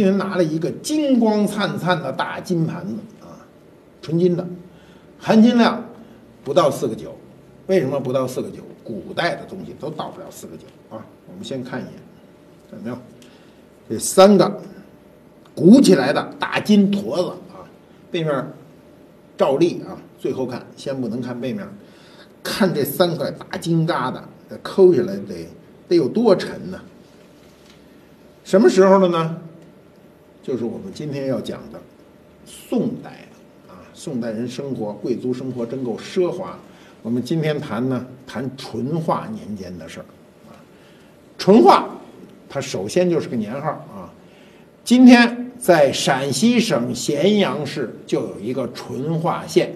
我们今天拿了一个金光灿灿的大金盘子啊，纯金的，含金量不到四个九。为什么不到四个九？古代的东西都到不了四个九啊。我们先看一眼，看到没有？这三个鼓起来的大金坨子啊，背面照例啊，最后看，先不能看背面，看这三块大金疙瘩，这抠下来得得有多沉呢？什么时候的呢？就是我们今天要讲的宋代啊，宋代人生活，贵族生活真够奢华。我们今天谈呢，谈淳化年间的事儿啊。淳化，它首先就是个年号啊。今天在陕西省咸阳市就有一个淳化县，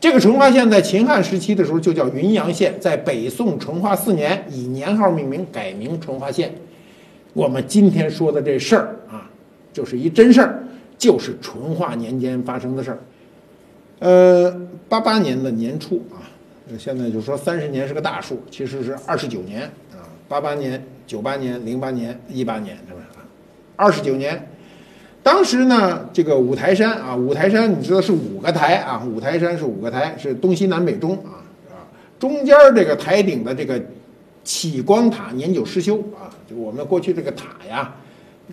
这个淳化县在秦汉时期的时候就叫云阳县，在北宋淳化四年以年号命名，改名淳化县。我们今天说的这事儿啊，就是一真事儿，就是淳化年间发生的事儿。呃，八八年的年初啊。现在就说三十年是个大数，其实是二十九年啊，八八年、九八年、零八年、一八年，是不是？二十九年，当时呢，这个五台山啊，五台山你知道是五个台啊，五台山是五个台，是东西南北中啊，啊，中间这个台顶的这个启光塔年久失修啊，就我们过去这个塔呀，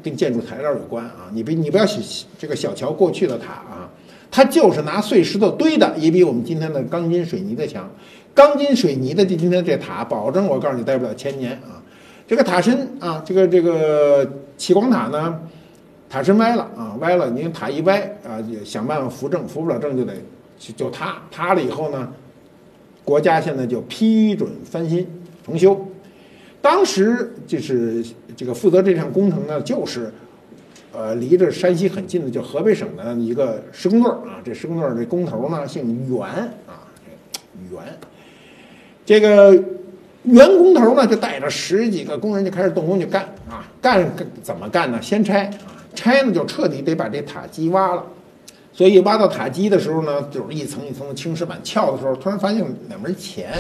跟建筑材料有关啊，你别你不要小这个小瞧过去的塔啊。它就是拿碎石头堆的，也比我们今天的钢筋水泥的强。钢筋水泥的这今天这塔，保证我告诉你待不了千年啊！这个塔身啊，这个这个启光塔呢，塔身歪了啊，歪了，你塔一歪啊，想办法扶正，扶不了正就得就塌。塌了以后呢，国家现在就批准翻新重修。当时就是这个负责这项工程呢，就是。呃，离着山西很近的，就河北省的一个施工队啊。这施工队这工头呢姓袁啊，袁。这个袁工头呢就带着十几个工人就开始动工就干啊。干怎么干呢？先拆啊，拆呢就彻底得把这塔基挖了。所以挖到塔基的时候呢，就是一层一层的青石板。撬的时候，突然发现两枚钱。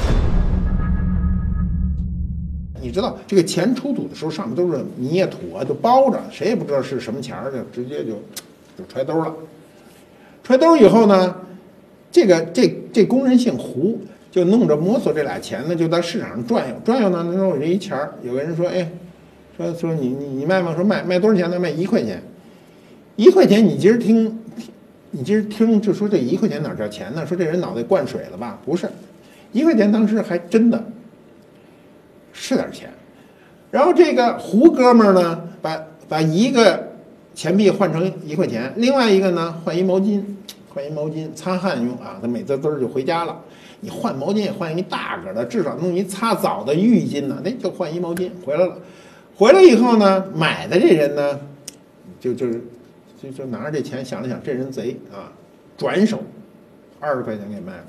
你知道这个钱出土的时候，上面都是泥啊土啊，就包着，谁也不知道是什么钱儿，就直接就就揣兜了。揣兜以后呢，这个这这工人姓胡，就弄着摸索这俩钱呢，就在市场上转悠转悠呢。那说我这一钱儿，有个人说，哎，说说你你你卖吗？说卖卖多少钱呢？卖一块钱。一块钱，你今儿听，你今儿听就说这一块钱哪叫钱呢？说这人脑袋灌水了吧？不是，一块钱当时还真的。是点钱，然后这个胡哥们儿呢，把把一个钱币换成一块钱，另外一个呢换一毛巾，换一毛巾擦汗用啊。他美滋滋就回家了。你换毛巾也换一大个的，至少弄一擦澡的浴巾呢，那就换一毛巾回来了。回来以后呢，买的这人呢，就就是就就拿着这钱想了想，这人贼啊，转手二十块钱给卖了。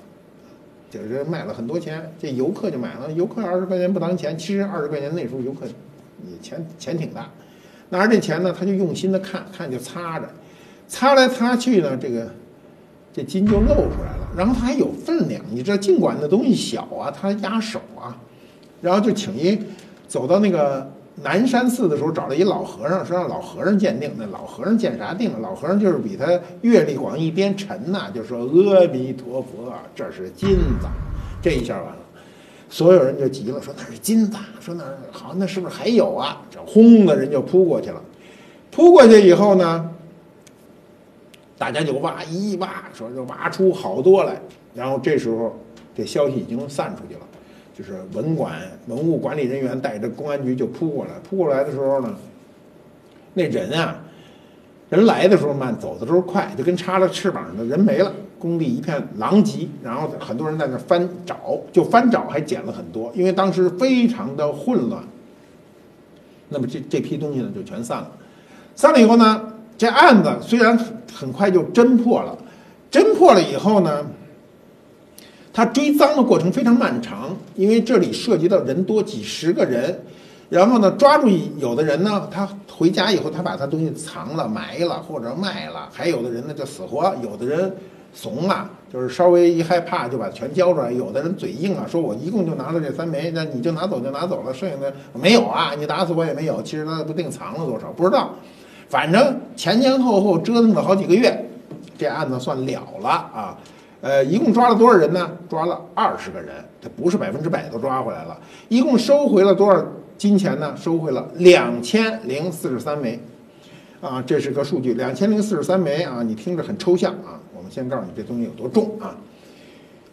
就是卖了很多钱，这游客就买了。游客二十块钱不当钱，其实二十块钱那时候游客，你钱钱挺大。拿着这钱呢，他就用心的看看，就擦着，擦来擦去呢，这个这金就露出来了。然后它还有分量，你知道，尽管那东西小啊，它压手啊。然后就请一走到那个南山寺的时候，找了一老和尚，说让老和尚鉴定。那老和尚鉴啥定？老和尚就是比他阅历广，一边沉呐，就说阿弥陀佛，这是金子。这一下完了，所有人就急了，说那是金子，说那好，那是不是还有啊？这轰的人就扑过去了。扑过去以后呢，大家就挖一挖，说就挖出好多来。然后这时候，这消息已经散出去了。就是文管文物管理人员带着公安局就扑过来，扑过来的时候呢，那人啊，人来的时候慢，走的时候快，就跟插了翅膀似的，人没了，工地一片狼藉，然后很多人在那翻找，就翻找还捡了很多，因为当时非常的混乱。那么这这批东西呢就全散了，散了以后呢，这案子虽然很快就侦破了，侦破了以后呢。他追赃的过程非常漫长，因为这里涉及到人多几十个人，然后呢，抓住有的人呢，他回家以后，他把他东西藏了、埋了或者卖了；还有的人呢就死活，有的人怂啊，就是稍微一害怕就把全交出来。有的人嘴硬啊，说我一共就拿了这三枚，那你就拿走就拿走了，剩下的没有啊，你打死我也没有。其实他不定藏了多少，不知道。反正前前后后折腾了好几个月，这案子算了了啊。呃，一共抓了多少人呢？抓了二十个人，这不是百分之百都抓回来了。一共收回了多少金钱呢？收回了两千零四十三枚，啊，这是个数据，两千零四十三枚啊，你听着很抽象啊。我们先告诉你这东西有多重啊，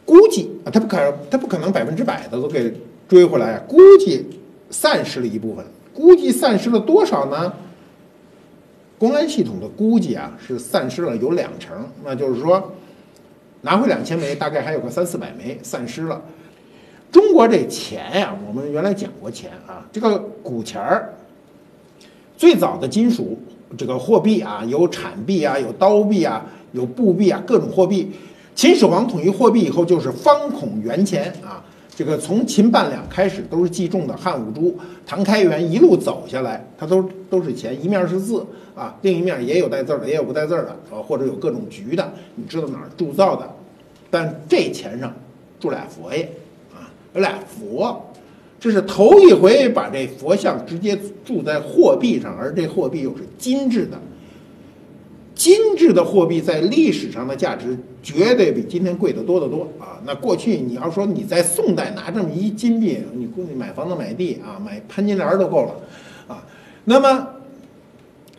估计啊，他不可他不可能百分之百的都给追回来，估计散失了一部分，估计散失了多少呢？公安系统的估计啊，是散失了有两成，那就是说。拿回两千枚，大概还有个三四百枚散失了。中国这钱呀，我们原来讲过钱啊，这个古钱儿，最早的金属这个货币啊，有铲币啊，有刀币啊，有布币啊，各种货币。秦始皇统一货币以后，就是方孔圆钱啊。这个从秦半两开始都是计重的，汉武朱、唐开元一路走下来，它都都是钱，一面是字啊，另一面也有带字的，也有不带字的啊，或者有各种局的，你知道哪儿铸造的？但这钱上住俩佛爷啊，有俩佛，这是头一回把这佛像直接铸在货币上，而这货币又是金制的。金制的货币在历史上的价值绝对比今天贵得多得多啊！那过去你要说你在宋代拿这么一金币，你估计买房子买地啊，买潘金莲都够了啊。那么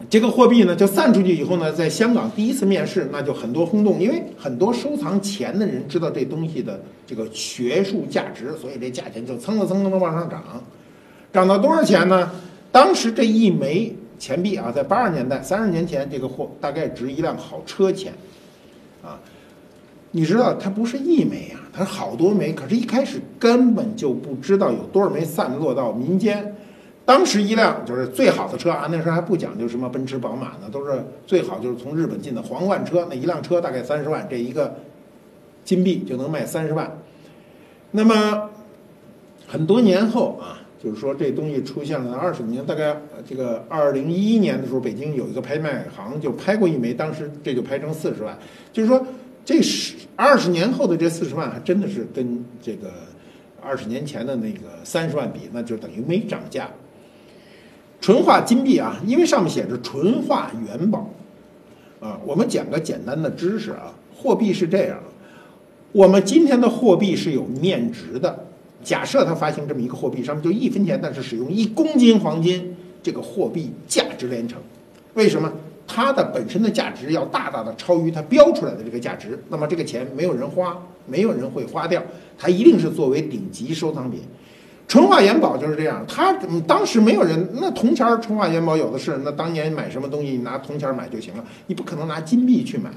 这个货币呢，就散出去以后呢，在香港第一次面世，那就很多轰动，因为很多收藏钱的人知道这东西的这个学术价值，所以这价钱就蹭蹭蹭蹭的往上涨，涨到多少钱呢？当时这一枚。钱币啊，在八十年代，三十年前，这个货大概值一辆好车钱，啊，你知道它不是一枚啊，它是好多枚，可是，一开始根本就不知道有多少枚散落到民间。当时一辆就是最好的车啊，那时候还不讲究什么奔驰、宝马呢，都是最好就是从日本进的皇冠车，那一辆车大概三十万，这一个金币就能卖三十万。那么很多年后啊。就是说，这东西出现了二十年，大概这个二零一一年的时候，北京有一个拍卖行就拍过一枚，当时这就拍成四十万。就是说，这十二十年后的这四十万，还真的是跟这个二十年前的那个三十万比，那就等于没涨价。纯化金币啊，因为上面写着纯化元宝啊，我们讲个简单的知识啊，货币是这样，我们今天的货币是有面值的。假设它发行这么一个货币，上面就一分钱，但是使用一公斤黄金，这个货币价值连城。为什么？它的本身的价值要大大的超于它标出来的这个价值。那么这个钱没有人花，没有人会花掉，它一定是作为顶级收藏品。淳化元宝就是这样，它当时没有人，那铜钱淳化元宝有的是。那当年买什么东西，你拿铜钱买就行了，你不可能拿金币去买。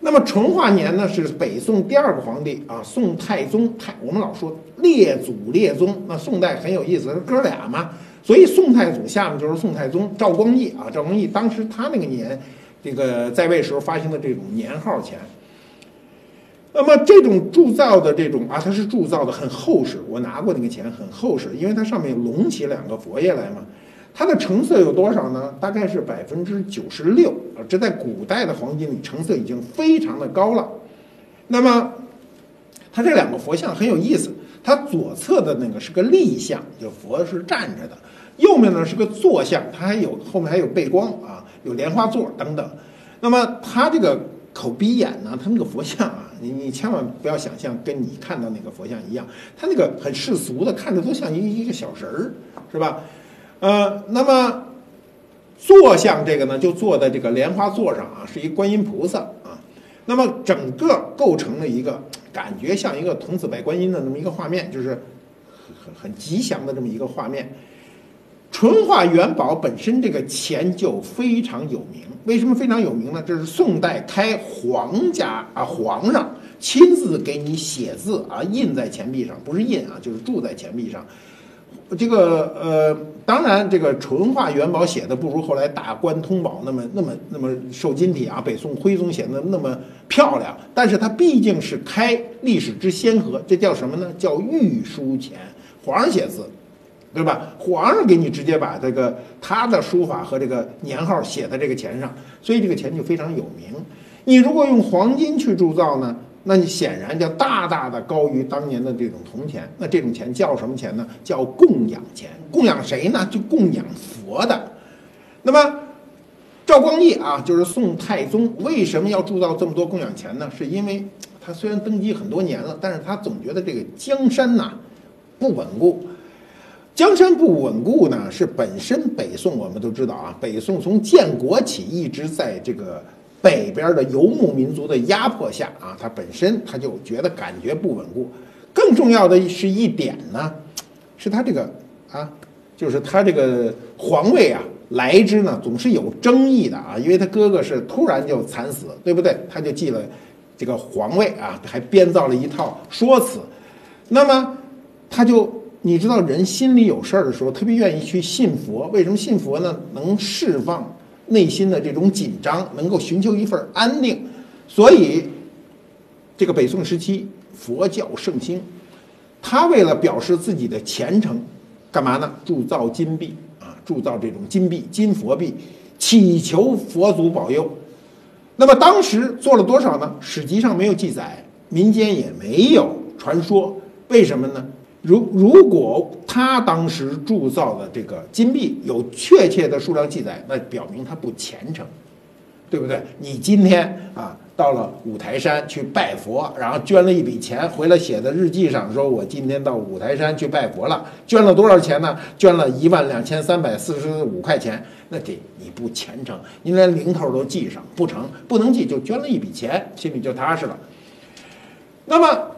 那么淳化年呢，是北宋第二个皇帝啊，宋太宗。太我们老说列祖列宗，那宋代很有意思，是哥俩嘛。所以宋太祖下面就是宋太宗赵光义啊，赵光义当时他那个年，这个在位时候发行的这种年号钱。那么这种铸造的这种啊，它是铸造的很厚实，我拿过那个钱很厚实，因为它上面隆起两个佛爷来嘛。它的成色有多少呢？大概是百分之九十六啊！这在古代的黄金里，成色已经非常的高了。那么，它这两个佛像很有意思。它左侧的那个是个立像，就佛是站着的；右面呢是个坐像，它还有后面还有背光啊，有莲花座等等。那么它这个口鼻眼呢，它那个佛像啊，你你千万不要想象跟你看到那个佛像一样，它那个很世俗的，看着都像一一个小人儿，是吧？呃，那么坐像这个呢，就坐在这个莲花座上啊，是一观音菩萨啊。那么整个构成了一个感觉像一个童子拜观音的那么一个画面，就是很很很吉祥的这么一个画面。淳化元宝本身这个钱就非常有名，为什么非常有名呢？这是宋代开皇家啊，皇上亲自给你写字啊，印在钱币上，不是印啊，就是铸在钱币上。这个呃，当然，这个淳化元宝写的不如后来大观通宝那么那么那么受金体啊。北宋徽宗写的那么漂亮，但是它毕竟是开历史之先河，这叫什么呢？叫御书钱，皇上写字，对吧？皇上给你直接把这个他的书法和这个年号写在这个钱上，所以这个钱就非常有名。你如果用黄金去铸造呢，那你显然就大大的高于当年的这种铜钱。那这种钱叫什么钱呢？叫供养钱。供养谁呢？就供养佛的。那么赵光义啊，就是宋太宗，为什么要铸造这么多供养钱呢？是因为他虽然登基很多年了，但是他总觉得这个江山呐不稳固。江山不稳固呢，是本身北宋我们都知道啊，北宋从建国起一直在这个北边的游牧民族的压迫下啊，他本身他就觉得感觉不稳固。更重要的是一点呢，是他这个啊，就是他这个皇位啊来之呢总是有争议的啊，因为他哥哥是突然就惨死，对不对？他就继了这个皇位啊，还编造了一套说辞，那么他就。你知道人心里有事儿的时候，特别愿意去信佛。为什么信佛呢？能释放内心的这种紧张，能够寻求一份安定。所以，这个北宋时期佛教盛行，他为了表示自己的虔诚，干嘛呢？铸造金币啊，铸造这种金币、金佛币，祈求佛祖保佑。那么当时做了多少呢？史籍上没有记载，民间也没有传说。为什么呢？如如果他当时铸造的这个金币有确切的数量记载，那表明他不虔诚，对不对？你今天啊到了五台山去拜佛，然后捐了一笔钱回来，写在日记上说：“我今天到五台山去拜佛了，捐了多少钱呢？捐了一万两千三百四十五块钱。”那这你不虔诚，你连零头都记上不成？不能记就捐了一笔钱，心里就踏实了。那么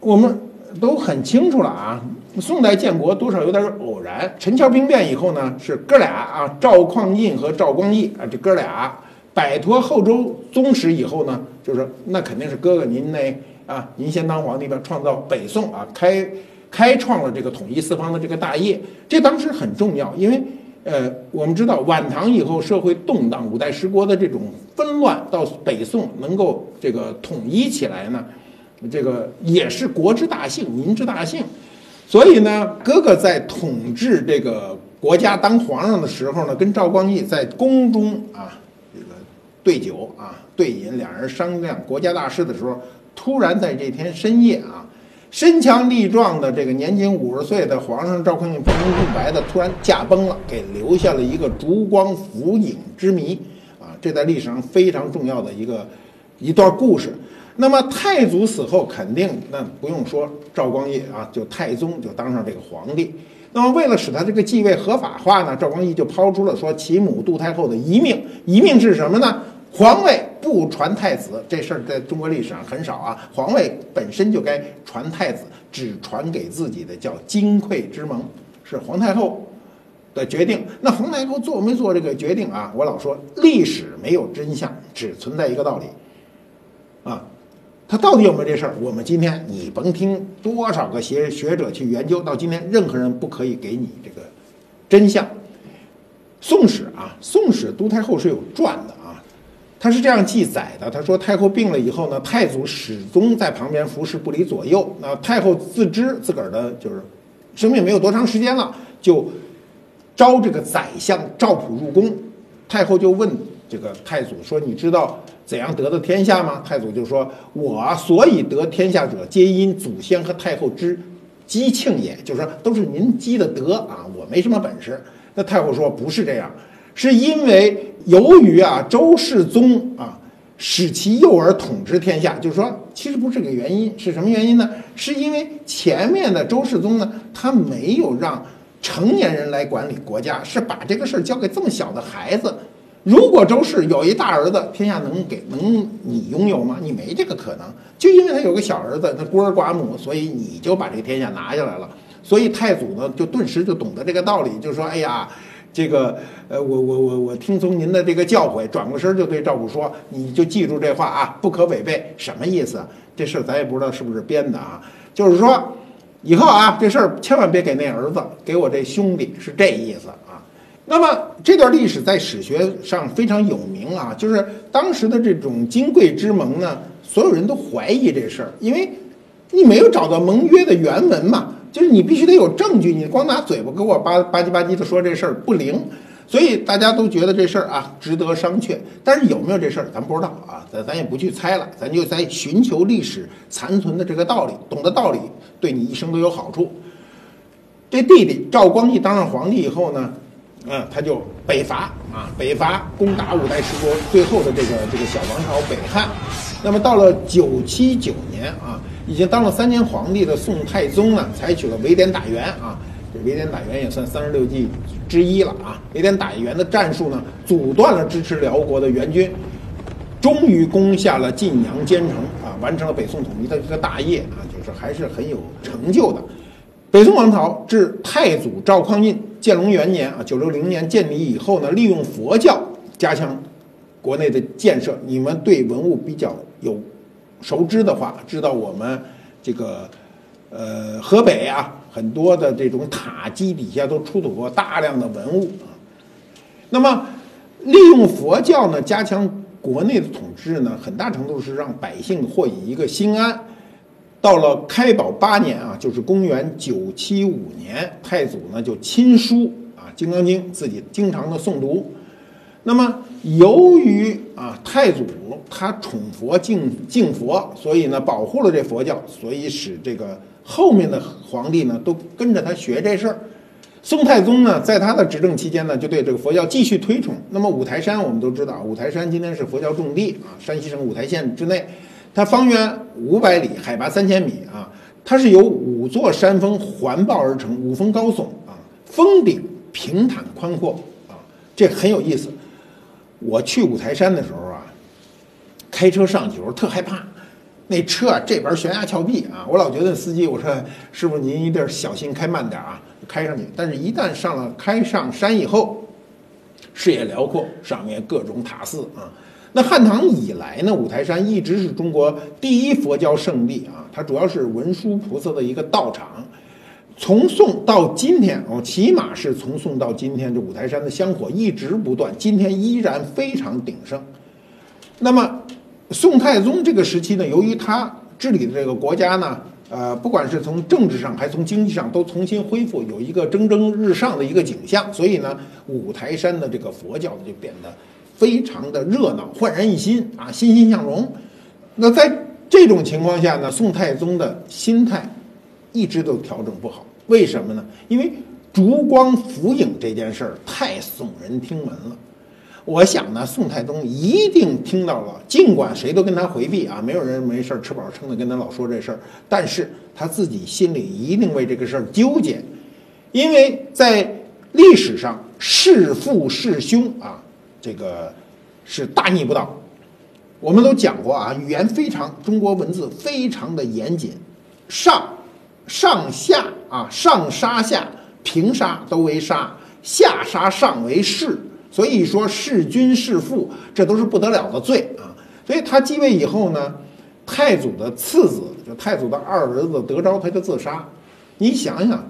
我们。都很清楚了啊！宋代建国多少有点偶然。陈桥兵变以后呢，是哥俩啊，赵匡胤和赵光义啊，这哥俩摆脱后周宗室以后呢，就是那肯定是哥哥您那啊，您先当皇帝吧，创造北宋啊，开开创了这个统一四方的这个大业。这当时很重要，因为呃，我们知道晚唐以后社会动荡，五代十国的这种纷乱，到北宋能够这个统一起来呢。这个也是国之大幸，民之大幸，所以呢，哥哥在统治这个国家当皇上的时候呢，跟赵光义在宫中啊，这个对酒啊，对饮，两人商量国家大事的时候，突然在这天深夜啊，身强力壮的这个年仅五十岁的皇上赵匡胤不明不白的突然驾崩了，给留下了一个烛光浮影之谜啊，这在历史上非常重要的一个一段故事。那么太祖死后，肯定那不用说，赵光义啊，就太宗就当上这个皇帝。那么为了使他这个继位合法化呢，赵光义就抛出了说其母杜太后的遗命，遗命是什么呢？皇位不传太子，这事儿在中国历史上很少啊。皇位本身就该传太子，只传给自己的叫金匮之盟，是皇太后的决定。那皇太后做没做这个决定啊？我老说历史没有真相，只存在一个道理，啊。他到底有没有这事儿？我们今天你甭听多少个学学者去研究，到今天任何人不可以给你这个真相。《宋史》啊，《宋史》杜太后是有传的啊，他是这样记载的：他说太后病了以后呢，太祖始终在旁边服侍不离左右。那太后自知自个儿的就是生命没有多长时间了，就招这个宰相赵普入宫。太后就问这个太祖说：“你知道？”怎样得的天下吗？太祖就说：“我所以得天下者，皆因祖先和太后之积庆也。”就是说，都是您积的德啊，我没什么本事。那太后说：“不是这样，是因为由于啊，周世宗啊，使其幼儿统治天下。就是说，其实不是这个原因，是什么原因呢？是因为前面的周世宗呢，他没有让成年人来管理国家，是把这个事儿交给这么小的孩子。”如果周氏有一大儿子，天下能给能你拥有吗？你没这个可能。就因为他有个小儿子，他孤儿寡母，所以你就把这个天下拿下来了。所以太祖呢，就顿时就懂得这个道理，就说：“哎呀，这个呃，我我我我听从您的这个教诲，转过身就对赵普说，你就记住这话啊，不可违背。什么意思？这事儿咱也不知道是不是编的啊。就是说，以后啊，这事儿千万别给那儿子，给我这兄弟，是这意思。”那么这段历史在史学上非常有名啊，就是当时的这种金贵之盟呢，所有人都怀疑这事儿，因为你没有找到盟约的原文嘛，就是你必须得有证据，你光拿嘴巴给我吧吧唧吧唧的说这事儿不灵，所以大家都觉得这事儿啊值得商榷。但是有没有这事儿，咱不知道啊，咱咱也不去猜了，咱就在寻求历史残存的这个道理，懂得道理对你一生都有好处。这弟弟赵光义当上皇帝以后呢，嗯，他就北伐啊，北伐攻打五代十国，最后的这个这个小王朝北汉。那么到了九七九年啊，已经当了三年皇帝的宋太宗呢，采取了围点打援啊，这围点打援也算三十六计之一了啊。围点打援的战术呢，阻断了支持辽国的援军，终于攻下了晋阳坚城啊，完成了北宋统一的这个大业啊，就是还是很有成就的。北宋王朝至太祖赵匡胤建隆元年啊，九六零年建立以后呢，利用佛教加强国内的建设。你们对文物比较有熟知的话，知道我们这个呃河北啊，很多的这种塔基底下都出土过大量的文物啊。那么利用佛教呢，加强国内的统治呢，很大程度是让百姓获以一个心安。到了开宝八年啊，就是公元九七五年，太祖呢就亲书啊《金刚经》，自己经常的诵读。那么由于啊太祖他宠佛敬敬佛，所以呢保护了这佛教，所以使这个后面的皇帝呢都跟着他学这事儿。宋太宗呢在他的执政期间呢，就对这个佛教继续推崇。那么五台山我们都知道，五台山今天是佛教重地啊，山西省五台县之内。它方圆五百里，海拔三千米啊！它是由五座山峰环抱而成，五峰高耸啊，峰顶平坦宽阔啊，这很有意思。我去五台山的时候啊，开车上去时候特害怕，那车啊这边悬崖峭壁啊，我老觉得司机我说师傅您一定小心开慢点啊，开上去。但是一旦上了开上山以后，视野辽阔，上面各种塔寺啊。那汉唐以来呢，五台山一直是中国第一佛教圣地啊，它主要是文殊菩萨的一个道场。从宋到今天哦，起码是从宋到今天，这五台山的香火一直不断，今天依然非常鼎盛。那么，宋太宗这个时期呢，由于他治理的这个国家呢，呃，不管是从政治上还是从经济上，都重新恢复，有一个蒸蒸日上的一个景象，所以呢，五台山的这个佛教就变得。非常的热闹，焕然一新啊，欣欣向荣。那在这种情况下呢，宋太宗的心态一直都调整不好。为什么呢？因为烛光浮影这件事儿太耸人听闻了。我想呢，宋太宗一定听到了，尽管谁都跟他回避啊，没有人没事吃饱撑的跟他老说这事儿，但是他自己心里一定为这个事儿纠结，因为在历史上弑父弑兄啊。这个是大逆不道。我们都讲过啊，语言非常，中国文字非常的严谨，上上下啊，上杀下平杀都为杀，下杀上为弑，所以说弑君弑父，这都是不得了的罪啊。所以他继位以后呢，太祖的次子，就太祖的二儿子德昭，他就自杀。你想想，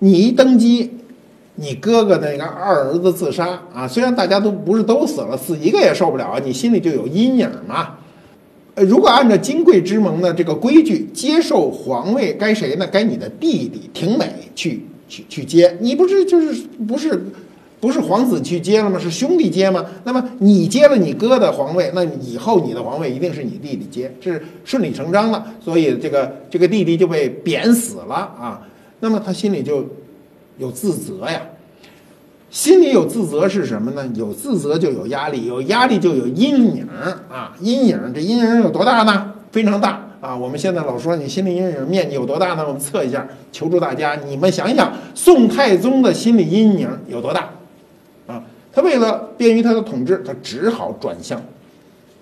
你一登基。你哥哥那个二儿子自杀啊，虽然大家都不是都死了，死一个也受不了啊，你心里就有阴影嘛。呃，如果按照金贵之盟的这个规矩，接受皇位该谁呢？该你的弟弟廷美去去去接。你不是就是不是不是皇子去接了吗？是兄弟接吗？那么你接了你哥的皇位，那以后你的皇位一定是你弟弟接，这是顺理成章了。所以这个这个弟弟就被贬死了啊。那么他心里就。有自责呀，心里有自责是什么呢？有自责就有压力，有压力就有阴影啊！阴影，这阴影有多大呢？非常大啊！我们现在老说你心理阴影面积有多大呢？我们测一下，求助大家，你们想一想，宋太宗的心理阴影有多大啊？他为了便于他的统治，他只好转向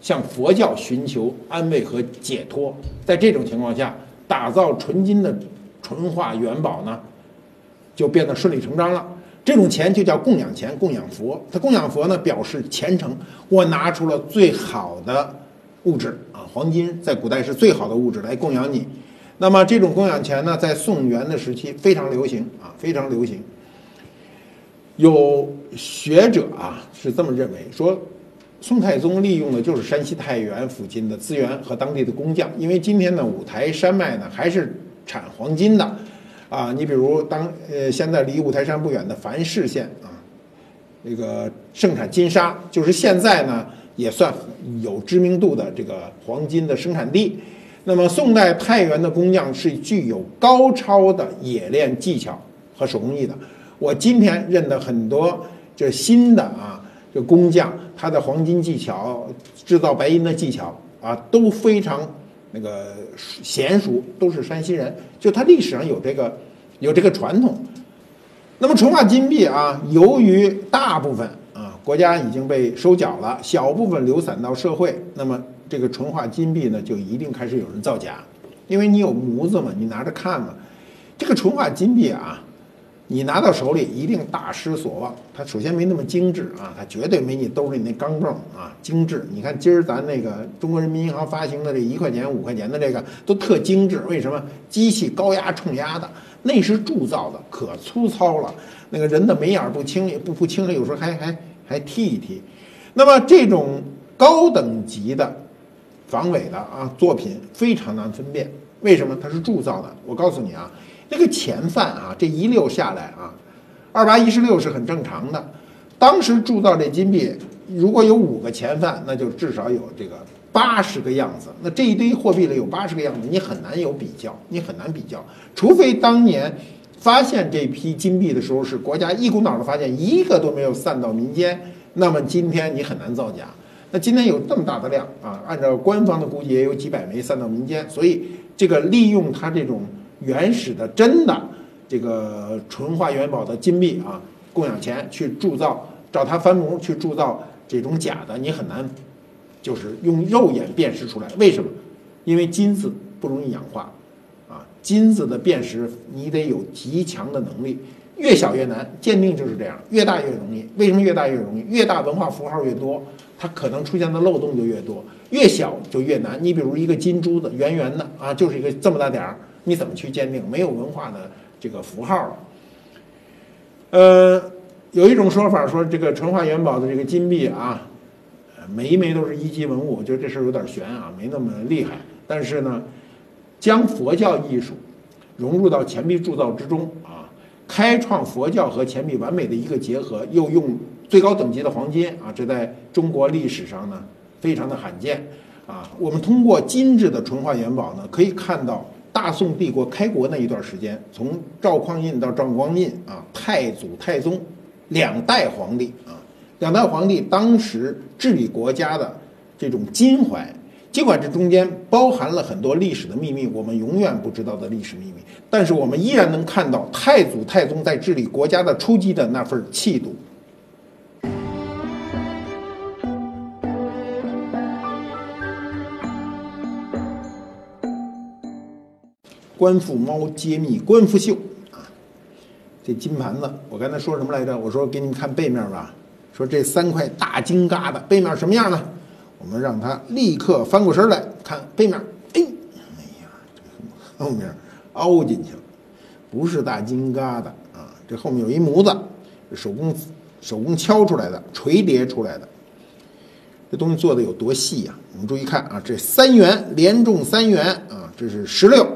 向佛教寻求安慰和解脱。在这种情况下，打造纯金的纯化元宝呢？就变得顺理成章了。这种钱就叫供养钱，供养佛。他供养佛呢，表示虔诚。我拿出了最好的物质啊，黄金在古代是最好的物质来供养你。那么这种供养钱呢，在宋元的时期非常流行啊，非常流行。有学者啊是这么认为，说宋太宗利用的就是山西太原附近的资源和当地的工匠，因为今天的五台山脉呢还是产黄金的。啊，你比如当呃，现在离五台山不远的樊氏县啊，这个盛产金沙，就是现在呢也算有知名度的这个黄金的生产地。那么宋代太原的工匠是具有高超的冶炼技巧和手工艺的。我今天认的很多这新的啊，这工匠他的黄金技巧、制造白银的技巧啊都非常那个娴熟，都是山西人，就他历史上有这个有这个传统。那么纯化金币啊，由于大部分啊国家已经被收缴了，小部分流散到社会，那么这个纯化金币呢，就一定开始有人造假，因为你有模子嘛，你拿着看嘛。这个纯化金币啊，你拿到手里一定大失所望。它首先没那么精致啊，它绝对没你兜里那钢镚啊精致。你看今儿咱那个中国人民银行发行的这一块钱、五块钱的这个都特精致，为什么？机器高压冲压的。那是铸造的，可粗糙了。那个人的眉眼不清，不不清了，有时候还还还剃一剃。那么这种高等级的防伪的啊作品非常难分辨，为什么？它是铸造的。我告诉你啊，那个钱范啊，这一溜下来啊，二八一十六是很正常的。当时铸造这金币，如果有五个钱范，那就至少有这个。八十个样子，那这一堆货币里有八十个样子，你很难有比较，你很难比较，除非当年发现这批金币的时候是国家一股脑的发现，一个都没有散到民间，那么今天你很难造假。那今天有这么大的量啊，按照官方的估计也有几百枚散到民间，所以这个利用它这种原始的真的这个纯化元宝的金币啊，供养钱去铸造，找它翻模去铸造这种假的，你很难。就是用肉眼辨识出来，为什么？因为金子不容易氧化，啊，金子的辨识你得有极强的能力，越小越难，鉴定就是这样，越大越容易。为什么越大越容易？越大文化符号越多，它可能出现的漏洞就越多；越小就越难。你比如一个金珠子，圆圆的啊，就是一个这么大点儿，你怎么去鉴定？没有文化的这个符号了。呃，有一种说法说，这个纯化元宝的这个金币啊。每一枚都是一级文物，我觉得这事儿有点悬啊，没那么厉害。但是呢，将佛教艺术融入到钱币铸造之中啊，开创佛教和钱币完美的一个结合，又用最高等级的黄金啊，这在中国历史上呢非常的罕见啊。我们通过金质的纯化元宝呢，可以看到大宋帝国开国那一段时间，从赵匡胤到赵光胤啊，太祖太宗两代皇帝啊。两代皇帝当时治理国家的这种襟怀，尽管这中间包含了很多历史的秘密，我们永远不知道的历史秘密，但是我们依然能看到太祖太宗在治理国家的初期的那份气度。官复猫揭秘官复秀啊，这金盘子，我刚才说什么来着？我说给你们看背面吧。说这三块大金疙瘩背面什么样呢？我们让他立刻翻过身来看背面。哎，哎呀，这后面凹进去了，不是大金疙瘩啊！这后面有一模子，手工手工敲出来的，锤叠出来的。这东西做的有多细呀？我们注意看啊，这三元连中三元啊，这是十六，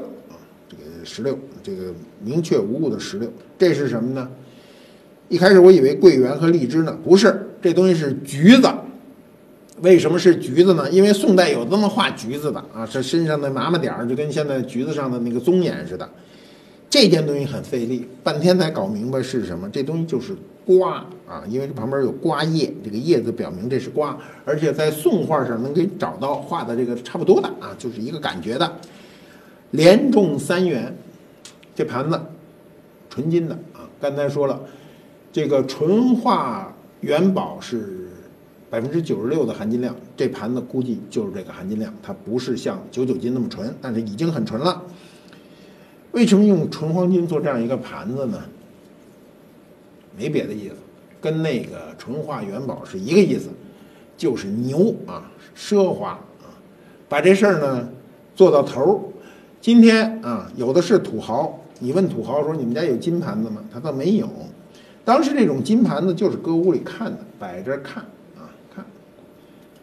石榴，这个明确无误的石榴。这是什么呢？一开始我以为桂圆和荔枝呢，不是，这东西是橘子。为什么是橘子呢？因为宋代有这么画橘子的啊，这身上的麻麻点儿就跟现在橘子上的那个棕眼似的。这件东西很费力，半天才搞明白是什么。这东西就是瓜啊，因为这旁边有瓜叶，这个叶子表明这是瓜，而且在宋画上能给找到画的这个差不多的啊，就是一个感觉的。连中三元，这盘子纯金的啊，刚才说了。这个纯化元宝是百分之九十六的含金量，这盘子估计就是这个含金量，它不是像九九金那么纯，但是已经很纯了。为什么用纯黄金做这样一个盘子呢？没别的意思，跟那个纯化元宝是一个意思，就是牛啊，奢华啊，把这事儿呢做到头儿。今天啊，有的是土豪，你问土豪说你们家有金盘子吗？他说没有。当时这种金盘子就是搁屋里看的，摆着看啊看。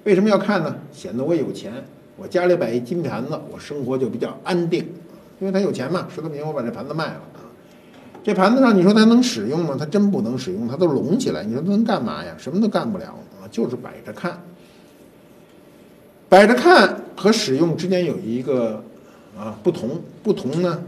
为什么要看呢？显得我有钱。我家里摆一金盘子，我生活就比较安定。因为他有钱嘛，实在不行我把这盘子卖了啊。这盘子上你说它能使用吗？它真不能使用，它都隆起来，你说它能干嘛呀？什么都干不了啊，就是摆着看。摆着看和使用之间有一个啊不同，不同呢，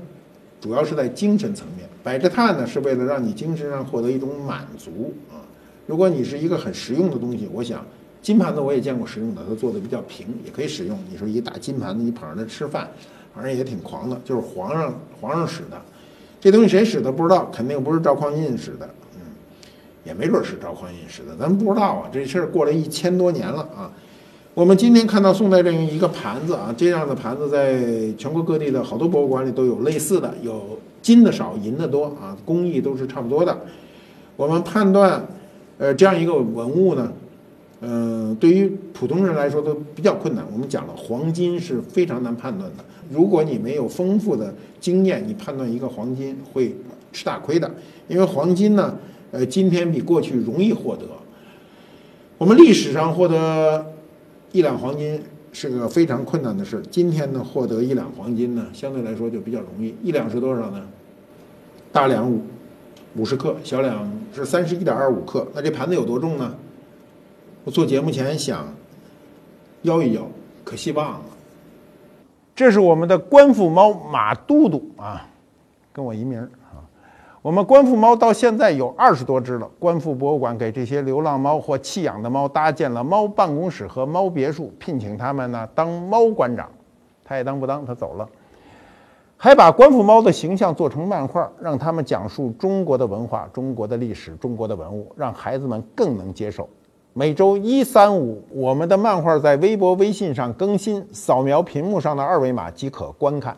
主要是在精神层面。摆着看呢，是为了让你精神上获得一种满足啊。如果你是一个很实用的东西，我想金盘子我也见过实用的，它做的比较平，也可以使用。你说一大金盘子，你捧着它吃饭，反正也挺狂的，就是皇上皇上使的。这东西谁使的不知道，肯定不是赵匡胤使的，嗯，也没准是赵匡胤使的，咱不知道啊。这事儿过了一千多年了啊。我们今天看到宋代这样一个盘子啊，这样的盘子在全国各地的好多博物馆里都有类似的，有金的少，银的多啊，工艺都是差不多的。我们判断，呃，这样一个文物呢，嗯，对于普通人来说都比较困难。我们讲了，黄金是非常难判断的。如果你没有丰富的经验，你判断一个黄金会吃大亏的，因为黄金呢，呃，今天比过去容易获得。我们历史上获得。一两黄金是个非常困难的事。今天呢，获得一两黄金呢，相对来说就比较容易。一两是多少呢？大两五五十克，小两是三十一点二五克。那这盘子有多重呢？我做节目前想摇一摇，可惜忘了。这是我们的官府猫马都督啊，跟我一名儿。我们观复猫到现在有二十多只了。观复博物馆给这些流浪猫或弃养的猫搭建了猫办公室和猫别墅，聘请他们呢当猫馆长，他也当不当，他走了。还把观复猫的形象做成漫画，让他们讲述中国的文化、中国的历史、中国的文物，让孩子们更能接受。每周一、三、五，我们的漫画在微博、微信上更新，扫描屏幕上的二维码即可观看。